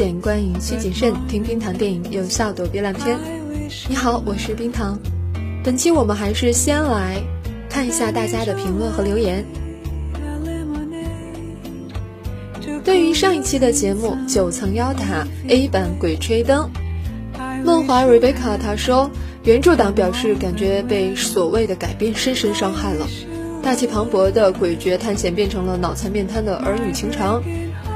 音乐有风险，观影需谨慎。听冰糖电影，有效躲避烂片。你好，我是冰糖。本期我们还是先来看一下大家的评论和留言。对于上一期的节目《九层妖塔》A 版《鬼吹灯》，梦华 Rebecca 他说，原著党表示感觉被所谓的改编深深伤害了。大气磅礴的诡谲探险变成了脑残面瘫的儿女情长，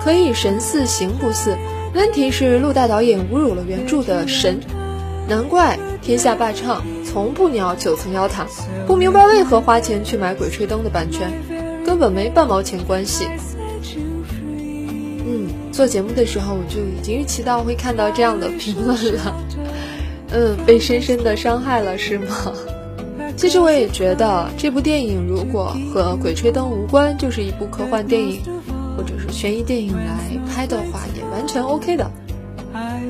可以神似形不似。问题是陆大导演侮辱了原著的神，难怪天下霸唱从不鸟九层妖塔，不明白为何花钱去买《鬼吹灯》的版权，根本没半毛钱关系。嗯，做节目的时候我就已经预期到会看到这样的评论了。嗯，被深深的伤害了是吗？其实我也觉得这部电影如果和《鬼吹灯》无关，就是一部科幻电影悬疑电影来拍的话，也完全 OK 的。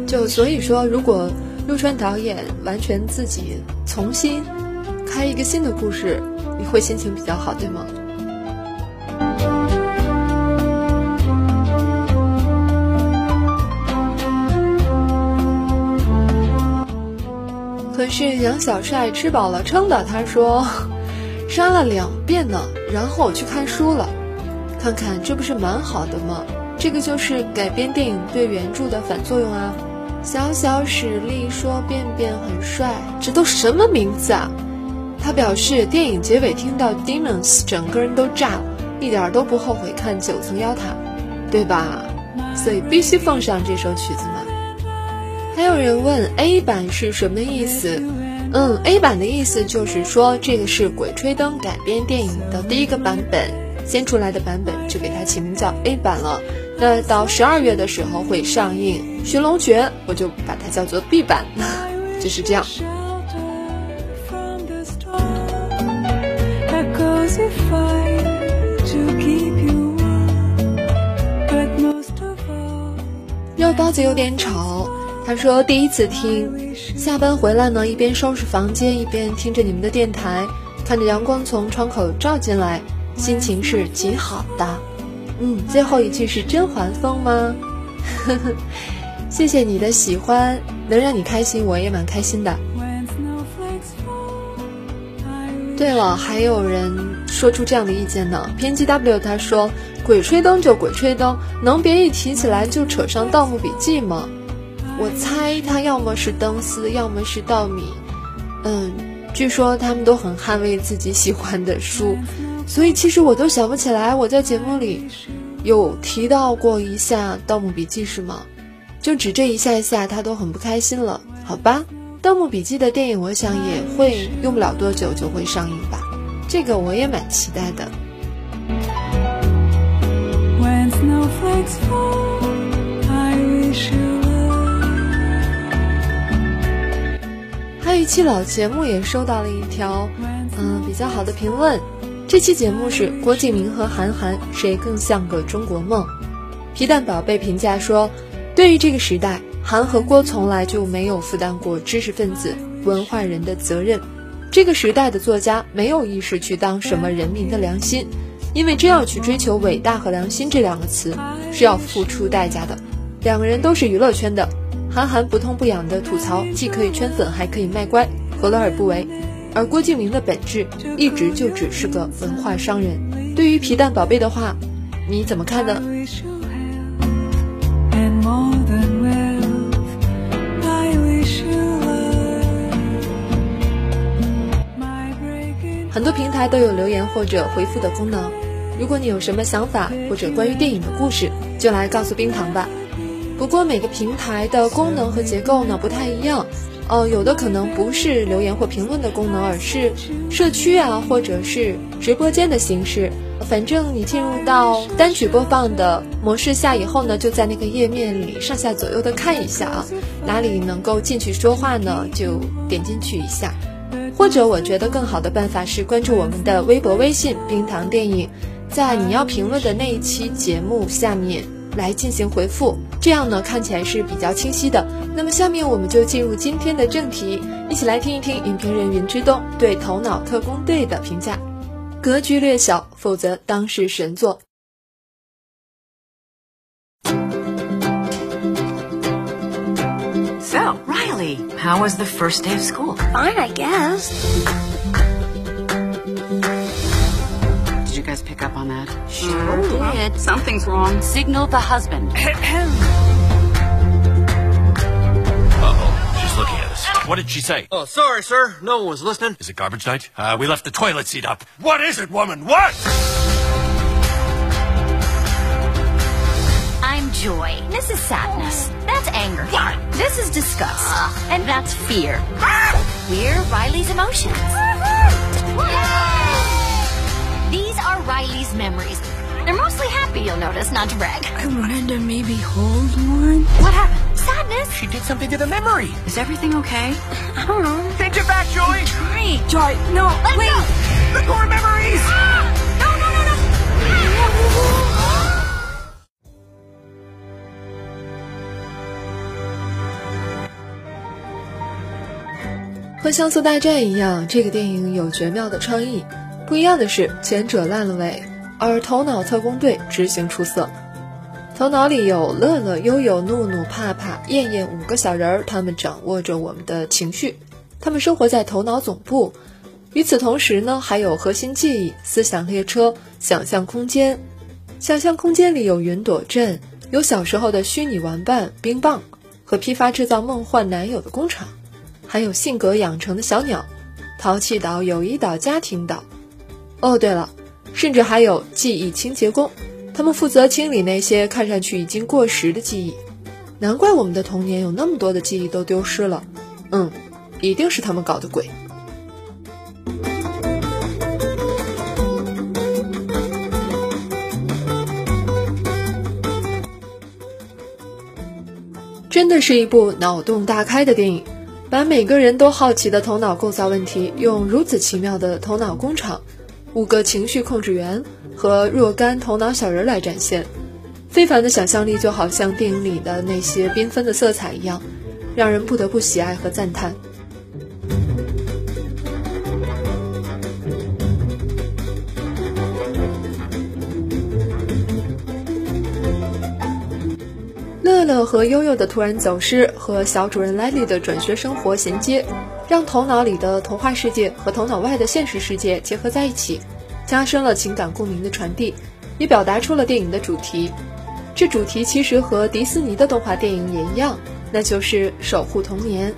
就所以说，如果陆川导演完全自己重新开一个新的故事，你会心情比较好，对吗？可是杨小帅吃饱了撑的，他说 删了两遍呢，然后我去看书了，看看这不是蛮好的吗？这个就是改编电影对原著的反作用啊。小小史力说便便很帅，这都什么名字啊？他表示电影结尾听到 Demons，整个人都炸了，一点都不后悔看九层妖塔，对吧？所以必须奉上这首曲子嘛。还有人问 A 版是什么意思？嗯，A 版的意思就是说这个是《鬼吹灯》改编电影的第一个版本，先出来的版本就给它起名叫 A 版了。那到十二月的时候会上映《寻龙诀》，我就把它叫做 B 版，就是这样。肉包子有点吵，他说第一次听，下班回来呢，一边收拾房间，一边听着你们的电台，看着阳光从窗口照进来，心情是极好的。嗯，最后一句是甄嬛风吗？呵呵，谢谢你的喜欢，能让你开心，我也蛮开心的。对了，还有人说出这样的意见呢。编辑 W 他说：“鬼吹灯就鬼吹灯，能别一提起来就扯上《盗墓笔记》吗？”我猜他要么是灯丝，要么是稻米。嗯，据说他们都很捍卫自己喜欢的书，所以其实我都想不起来我在节目里有提到过一下《盗墓笔记》是吗？就只这一下一下，他都很不开心了，好吧？《盗墓笔记》的电影，我想也会用不了多久就会上映吧，这个我也蛮期待的。When snowflakes fall, I wish you. 还有一期老节目也收到了一条，嗯、比较好的评论。这期节目是郭敬明和韩寒谁更像个中国梦？皮蛋宝贝评价说，对于这个时代，韩和郭从来就没有负担过知识分子、文化人的责任。这个时代的作家没有意识去当什么人民的良心，因为真要去追求伟大和良心这两个词，是要付出代价的。两个人都是娱乐圈的，韩寒不痛不痒的吐槽，既可以圈粉，还可以卖乖，何乐而不为？而郭敬明的本质一直就只是个文化商人。对于皮蛋宝贝的话，你怎么看呢？很多平台都有留言或者回复的功能。如果你有什么想法或者关于电影的故事，就来告诉冰糖吧。不过每个平台的功能和结构呢不太一样，呃，有的可能不是留言或评论的功能，而是社区啊，或者是直播间的形式。反正你进入到单曲播放的模式下以后呢，就在那个页面里上下左右的看一下啊，哪里能够进去说话呢，就点进去一下。或者我觉得更好的办法是关注我们的微博、微信“冰糖电影”，在你要评论的那一期节目下面来进行回复，这样呢看起来是比较清晰的。那么下面我们就进入今天的正题，一起来听一听影评人云之东对《头脑特工队》的评价。格局略小，否则当是神作。So, Riley, how was the first day of school? Fine, I guess. You guys pick up on that? Sure did. Something's wrong. Signal the husband. Uh-oh, she's looking at us. What did she say? Oh, sorry, sir. No one was listening. Is it garbage night? Uh, we left the toilet seat up. What is it, woman? What? I'm joy. This is sadness. That's anger. What? This is disgust. And that's fear. We're Riley's emotions. These are Riley's memories. They're mostly happy, you'll notice, not to brag. I wanted to maybe hold one. What happened? Sadness? She did something to the memory. Is everything okay? I don't know. Take it back, Joy. Try. Joy, no, Let wait. go. The core memories. No, no, no, no. 和《像素大战》一样，这个电影有绝妙的创意。 不一样的是，前者烂了尾，而《头脑特工队》执行出色。头脑里有乐乐、悠悠、怒怒、怕怕、燕燕五个小人儿，他们掌握着我们的情绪，他们生活在头脑总部。与此同时呢，还有核心记忆、思想列车、想象空间。想象空间里有云朵镇，有小时候的虚拟玩伴冰棒和批发制造梦幻男友的工厂。还有性格养成的小鸟，淘气岛、友谊岛、家庭岛。哦，对了，甚至还有记忆清洁工，他们负责清理那些看上去已经过时的记忆。难怪我们的童年有那么多的记忆都丢失了。嗯，一定是他们搞的鬼。真的是一部脑洞大开的电影。把每个人都好奇的头脑构造问题，用如此奇妙的头脑工厂、五个情绪控制员和若干头脑小人来展现，非凡的想象力就好像电影里的那些缤纷的色彩一样，让人不得不喜爱和赞叹。乐乐和悠悠的突然走失，和小主人莱莉的转学生活衔接，让头脑里的童话世界和头脑外的现实世界结合在一起，加深了情感共鸣的传递，也表达出了电影的主题。这主题其实和迪士尼的动画电影也一样，那就是守护童年，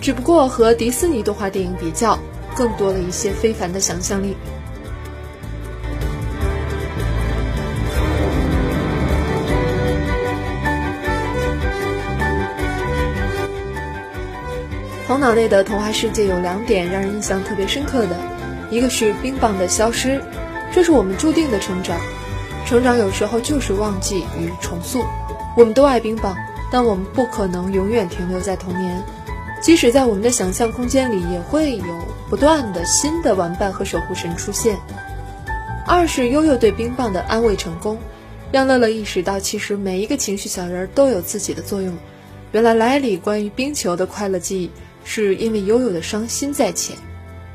只不过和迪士尼动画电影比较，更多了一些非凡的想象力。头脑类的童话世界有两点让人印象特别深刻的，一个是冰棒的消失，这是我们注定的成长。成长有时候就是忘记与重塑。我们都爱冰棒，但我们不可能永远停留在童年。即使在我们的想象空间里，也会有不断的新的玩伴和守护神出现。二是悠悠对冰棒的安慰成功，让乐乐意识到，其实每一个情绪小人都有自己的作用。原来莱里关于冰球的快乐记忆。是因为悠悠的伤心在前。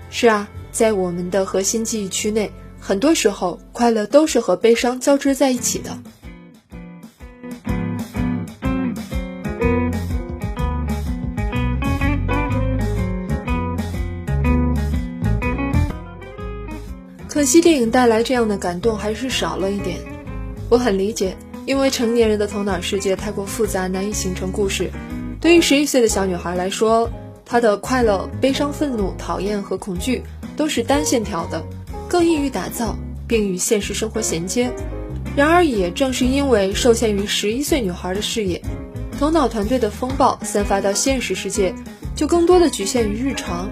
是啊，在我们的核心记忆区内，很多时候快乐都是和悲伤交织在一起的。可惜电影带来这样的感动还是少了一点。我很理解，因为成年人的头脑世界太过复杂，难以形成故事。对于十一岁的小女孩来说，她的快乐、悲伤、愤怒、讨厌和恐惧都是单线条的，更易于打造，并与现实生活衔接。然而，也正是因为受限于十一岁女孩的视野，头脑团队的风暴散发到现实世界，就更多的局限于日常。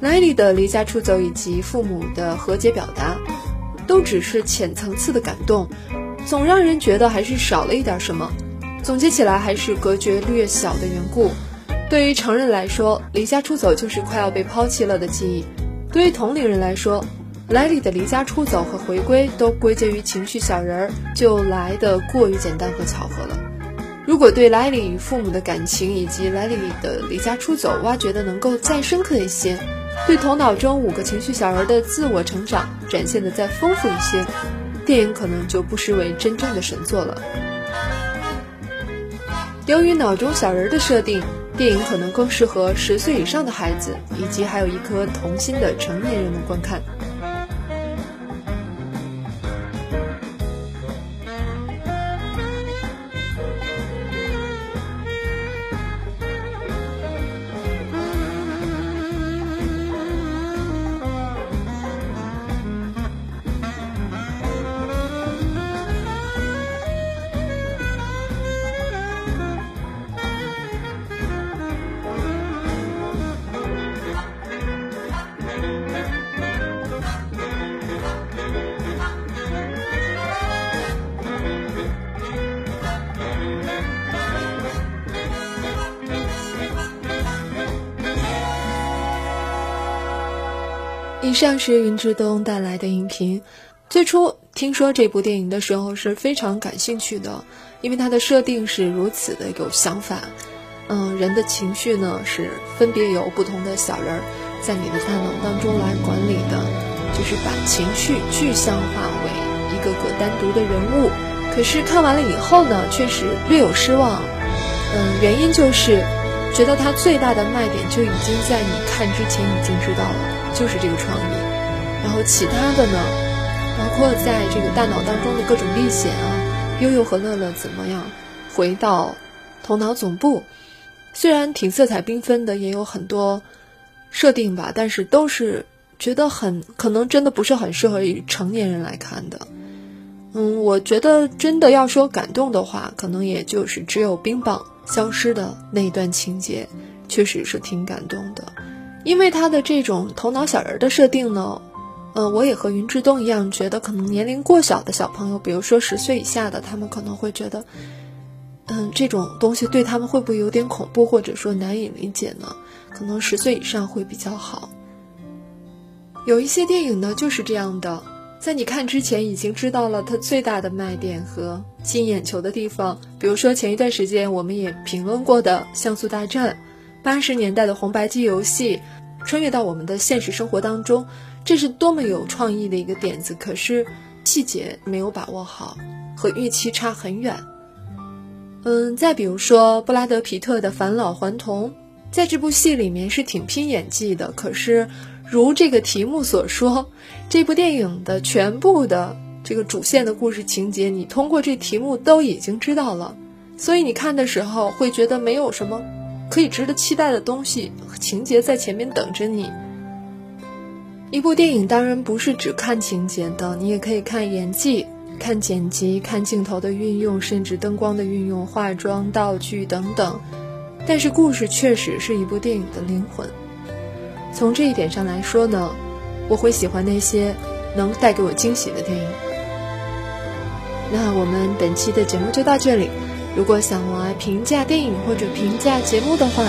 莱莉的离家出走以及父母的和解表达，都只是浅层次的感动，总让人觉得还是少了一点什么。总结起来，还是隔绝略小的缘故。对于成人来说，离家出走就是快要被抛弃了的记忆；对于同龄人来说，莱莉的离家出走和回归都归结于情绪小人儿，就来的过于简单和巧合了。如果对莱莉与父母的感情以及莱莉的离家出走挖掘的能够再深刻一些，对头脑中五个情绪小人的自我成长展现的再丰富一些，电影可能就不失为真正的神作了。由于脑中小人的设定，电影可能更适合十岁以上的孩子，以及还有一颗童心的成年人们观看。以上是云之东带来的影评。最初听说这部电影的时候是非常感兴趣的，因为它的设定是如此的有想法。嗯，人的情绪呢是分别由不同的小人儿在你的大脑当中来管理的，就是把情绪具象化为一个个单独的人物。可是看完了以后呢，确实略有失望。嗯，原因就是觉得它最大的卖点就已经在你看之前已经知道了。就是这个创意，然后其他的呢，包括在这个大脑当中的各种历险啊，悠悠和乐乐怎么样回到头脑总部，虽然挺色彩缤纷的，也有很多设定吧，但是都是觉得很可能真的不是很适合于成年人来看的。嗯，我觉得真的要说感动的话，可能也就是只有冰棒消失的那一段情节，确实是挺感动的。因为他的这种头脑小人的设定呢，呃，我也和云之东一样，觉得可能年龄过小的小朋友，比如说十岁以下的，他们可能会觉得，嗯，这种东西对他们会不会有点恐怖，或者说难以理解呢？可能十岁以上会比较好。有一些电影呢就是这样的，在你看之前已经知道了它最大的卖点和吸引眼球的地方，比如说前一段时间我们也评论过的《像素大战》，八十年代的红白机游戏。穿越到我们的现实生活当中，这是多么有创意的一个点子！可是细节没有把握好，和预期差很远。嗯，再比如说布拉德皮特的返老还童，在这部戏里面是挺拼演技的。可是如这个题目所说，这部电影的全部的这个主线的故事情节，你通过这题目都已经知道了，所以你看的时候会觉得没有什么。可以值得期待的东西情节在前面等着你。一部电影当然不是只看情节的，你也可以看演技、看剪辑、看镜头的运用，甚至灯光的运用、化妆、道具等等。但是故事确实是一部电影的灵魂。从这一点上来说呢，我会喜欢那些能带给我惊喜的电影。那我们本期的节目就到这里。如果想来评价电影或者评价节目的话，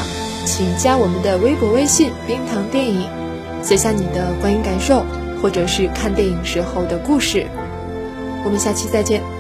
请加我们的微博微信“冰糖电影”，写下你的观影感受，或者是看电影时候的故事。我们下期再见。